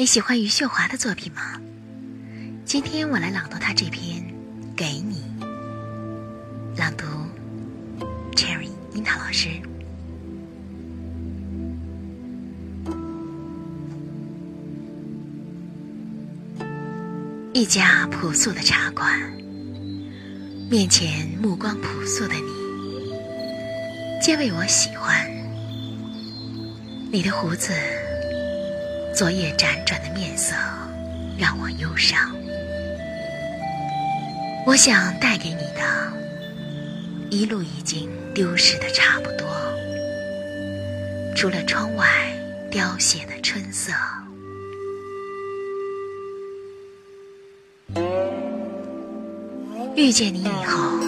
你喜欢余秀华的作品吗？今天我来朗读她这篇《给你》。朗读，Cherry 樱桃老师。一家朴素的茶馆，面前目光朴素的你，皆为我喜欢。你的胡子，昨夜辗转的面色，让我忧伤。我想带给你的，一路已经丢失的差不多，除了窗外凋谢的春色。遇见你以后，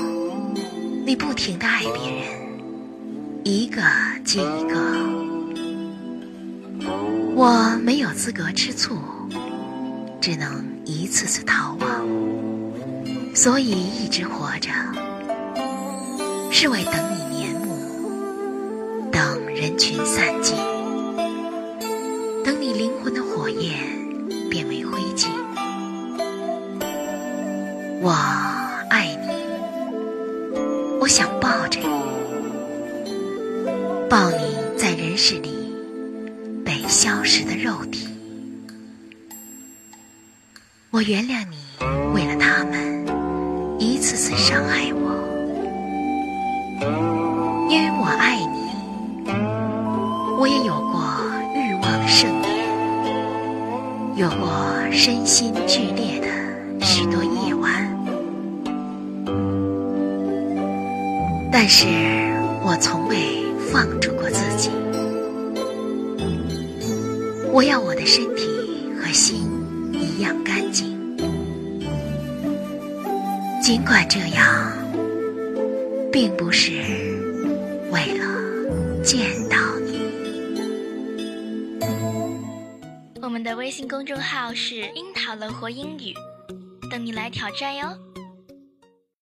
你不停的爱别人，一个接一个。我没有资格吃醋，只能一次次逃亡，所以一直活着，是为等你年暮，等人群散尽，等你灵魂的火焰变为灰烬。我。爱你，我想抱着你，消失的肉体。我原谅你，为了他们一次次伤害我，因为我爱你。我也有过欲望的盛宴，有过身心剧烈的许多夜晚。但是我从未放逐过自己。我要我的身体和心一样干净。尽管这样，并不是为了见到你。我们的微信公众号是“樱桃乐活英语”，等你来挑战哟。